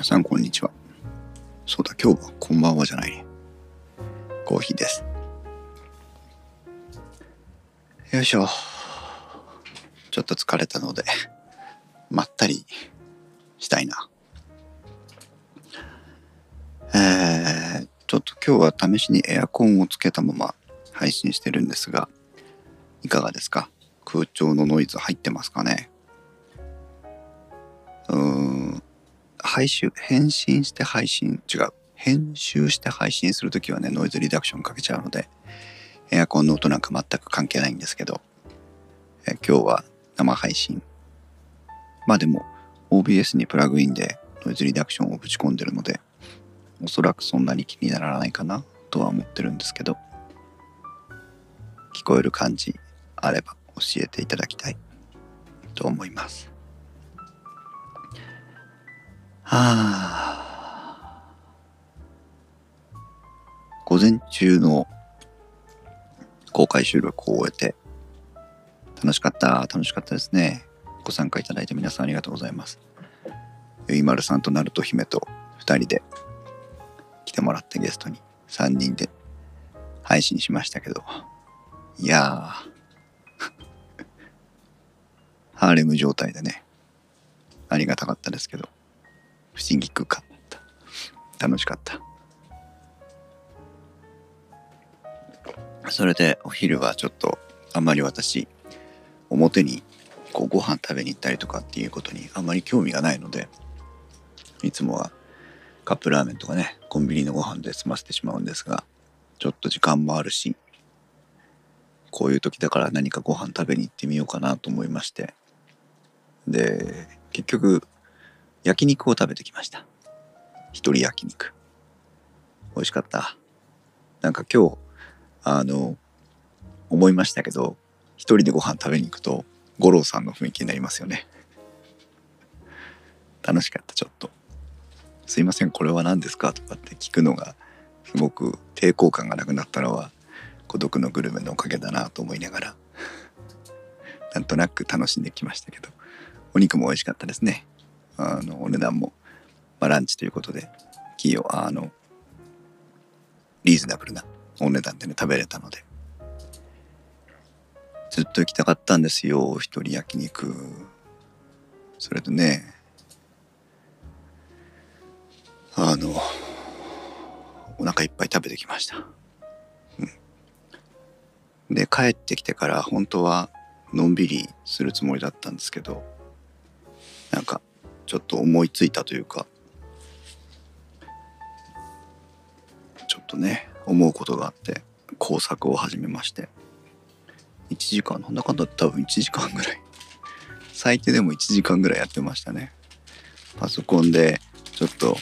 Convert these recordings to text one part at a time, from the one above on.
皆さんこんにちは。そうだ、今日はこんばんはじゃない。コーヒーです。よいしょ。ちょっと疲れたので、まったりしたいな。えー、ちょっと今日は試しにエアコンをつけたまま配信してるんですが、いかがですか？空調のノイズ入ってますかね？うーん、配信、返信して配信、違う。編集して配信するときはね、ノイズリダクションかけちゃうので、エアコンの音なんか全く関係ないんですけど、え今日は生配信。まあでも、OBS にプラグインでノイズリダクションをぶち込んでるので、おそらくそんなに気にならないかなとは思ってるんですけど、聞こえる感じあれば教えていただきたいと思います。はあ。午前中の公開収録を終えて、楽しかった、楽しかったですね。ご参加いただいて皆さんありがとうございます。ゆいまるさんとなると姫と2人で来てもらってゲストに3人で配信しましたけど、いやー、ハーレム状態でね、ありがたかったですけど、不思議空間だった。楽しかった。それでお昼はちょっとあんまり私表にこうご飯食べに行ったりとかっていうことにあんまり興味がないのでいつもはカップラーメンとかねコンビニのご飯で済ませてしまうんですがちょっと時間もあるしこういう時だから何かご飯食べに行ってみようかなと思いましてで結局焼肉を食べてきました。一人焼肉。美味しかった。なんか今日あの思いましたけど一人でご飯食べに行くと五郎さんの雰囲気になりますよね。楽しかったちょっと「すいませんこれは何ですか?」とかって聞くのがすごく抵抗感がなくなったのは孤独のグルメのおかげだなと思いながら。なんとなく楽しんできましたけど。お肉も美味しかったですね。あのお値段も、まあ、ランチということで企業あのリーズナブルなお値段でね食べれたのでずっと行きたかったんですよ一人焼肉。それとねあのお腹いっぱい食べてきました、うん、で帰ってきてから本当はのんびりするつもりだったんですけどなんかちょっと思いついたというかちょっとね思うことがあって工作を始めまして。1時間なんだかんだ多分1時間ぐらい。最低でも1時間ぐらいやってましたね。パソコンでちょっと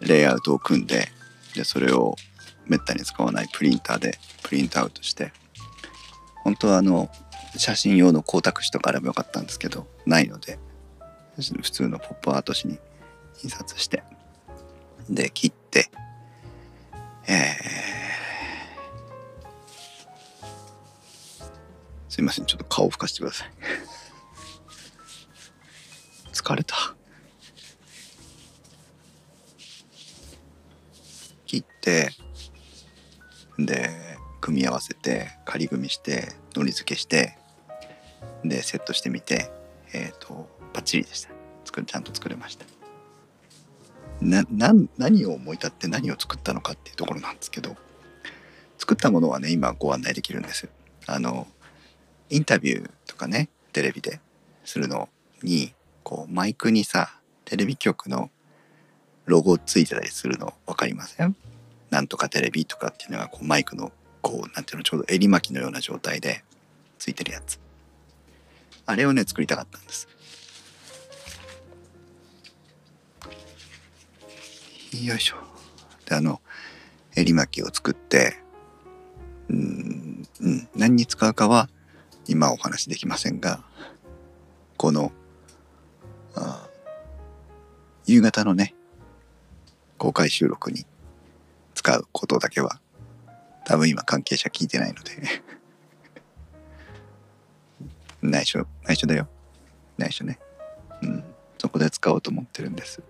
レイアウトを組んででそれをめったに使わないプリンターでプリントアウトして。本当はあの写真用の光沢紙とかあればよかったんですけどないので。普通のポップアート紙に印刷してで切ってえー、すいませんちょっと顔を拭かしてください。疲れた。切ってで組み合わせて仮組みしてのり付けしてでセットしてみてえっ、ー、とバッチリでした。作ちゃんと作れました。なな何を思い立って何を作ったのかっていうところなんですけど作ったものはね今ご案内できるんです。あのインタビューとかねテレビでするのにこうマイクにさテレビ局のロゴついてたりするの分かりません？なんとかテレビとかっていうのがこうマイクのこうなんていうのちょうど襟巻きのような状態でついてるやつ。あれをね作りたかったんです。よいしょ。であの襟巻きを作ってうん、うん、何に使うかは今お話できませんがこのあ夕方のね公開収録に使うことだけは多分今関係者聞いてないので。内緒内緒だよ。内緒ね。うん。そこで使おうと思ってるんです。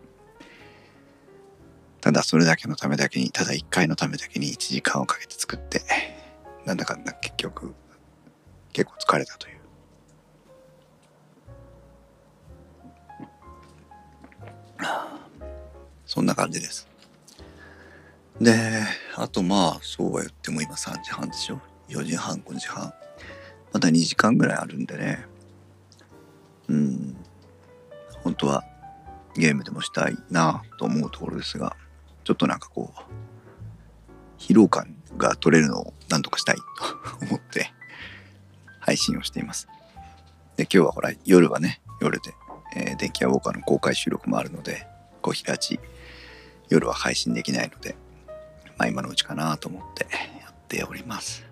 ただそれだけのためだけにただ1回のためだけに1時間をかけて作ってなんだかんだ結局結構疲れたという。そんな感じです。であとまあそうは言っても今3時半でしょ？4時半5時半。まだ2時間ぐらいあるんでね。うん。本当はゲームでもしたいなと思うところですがちょっとなんかこう疲労感が取れるのを何とかしたいと思って配信をしています。で今日はほら夜はね夜で、えー、電気屋ウォーカーの公開収録もあるので小日立ち夜は配信できないのでまあ今のうちかなと思ってやっております。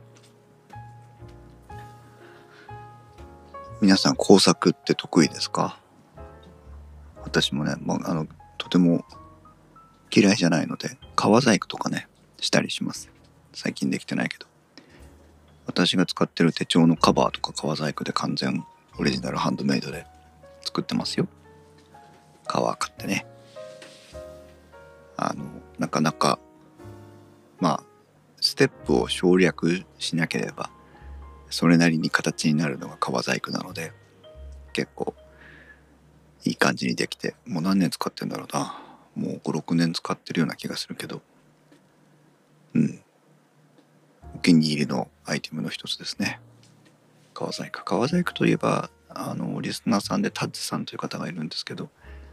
皆さん工作って得意ですか？私もね、まあ、あのとても嫌いじゃないので革細工とかねしたりします。最近できてないけど。私が使ってる手帳のカバーとか革細工で完全オリジナルハンドメイドで作ってますよ。革買ってね。あのなかなかまあステップを省略しなければそれなりに形になるのが革細工なので結構いい感じにできてもう何年使ってんだろうな。もう56年使ってるような気がするけど。うん。お気に入りのアイテムの一つですね。革細工。革細工といえばあのリスナーさんでタッチさんという方がいるんですけど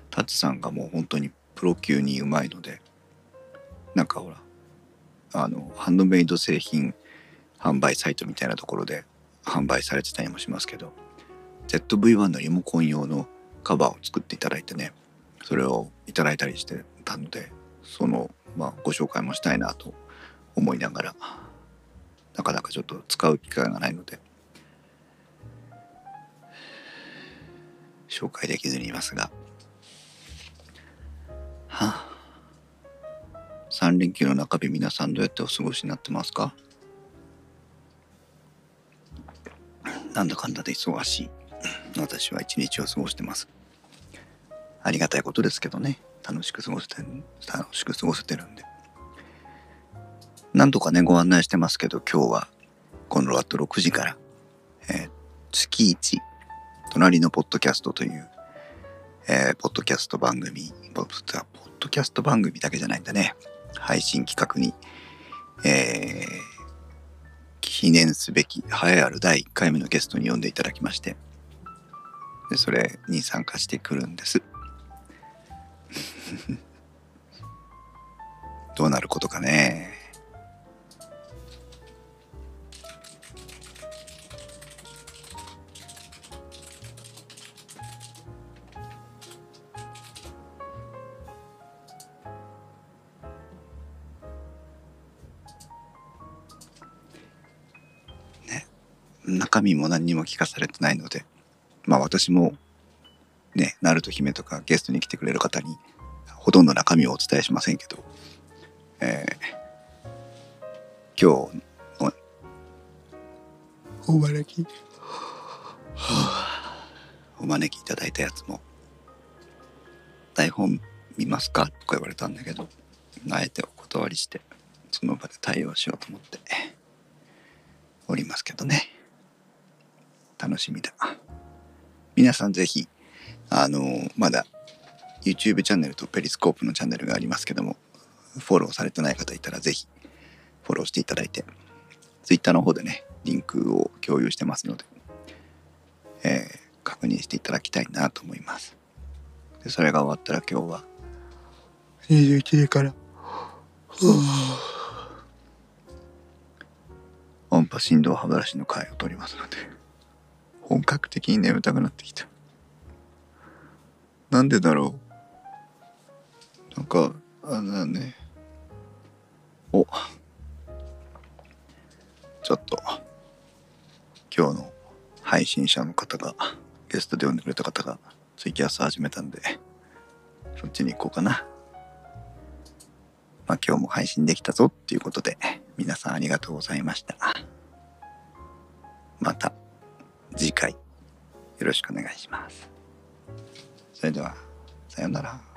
タッチさんがもう本当にプロ級にうまいのでなんかほらあのハンドメイド製品販売サイトみたいなところで販売されてたりもしますけど ZV-1 のリモコン用のカバーを作っていただいてねそれをいただいたりしてたのでその、まあ、ご紹介もしたいなと思いながらなかなかちょっと使う機会がないので紹介できずにいますが。はあ。3連休の中日皆さんどうやってお過ごしになってますか？なんだかんだで忙しい。私は一日を過ごしてます。ありがたいことですけどね。楽しく過ごせて楽しく過ごせてるんで。なんとかねご案内してますけど今日はこの後6時から、えー、月1隣のポッドキャストという、えー、ポッドキャスト番組ポッドキャスト番組だけじゃないんだね。配信企画に、えー、記念すべき栄えある第1回目のゲストに呼んでいただきましてでそれに参加してくるんです。どうなることかねね。中身も何にも聞かされてないのでまあ私もね、ナルト姫とかゲストに来てくれる方にほとんど中身をお伝えしませんけど、えー、今日のお招き、お招きいただいたやつも台本見ますか？とか言われたんだけどあえてお断りしてその場で対応しようと思っておりますけどね楽しみだ。皆さんぜひあのまだ YouTube チャンネルとペリスコープのチャンネルがありますけどもフォローされてない方いたらぜひフォローしていただいて Twitter の方でねリンクを共有してますので、えー、確認していただきたいなと思います。でそれが終わったら今日は21時から音波振動歯ブラシの回を取りますので本格的に眠たくなってきた。なんでだろう？なんかあのね。お。ちょっと。今日の配信者の方がゲストで呼んでくれた方がツイキャス始めたんでそっちに行こうかな。まあ今日も配信できたぞっていうことで皆さんありがとうございました。また。次回よろしくお願いしますそれではさようなら。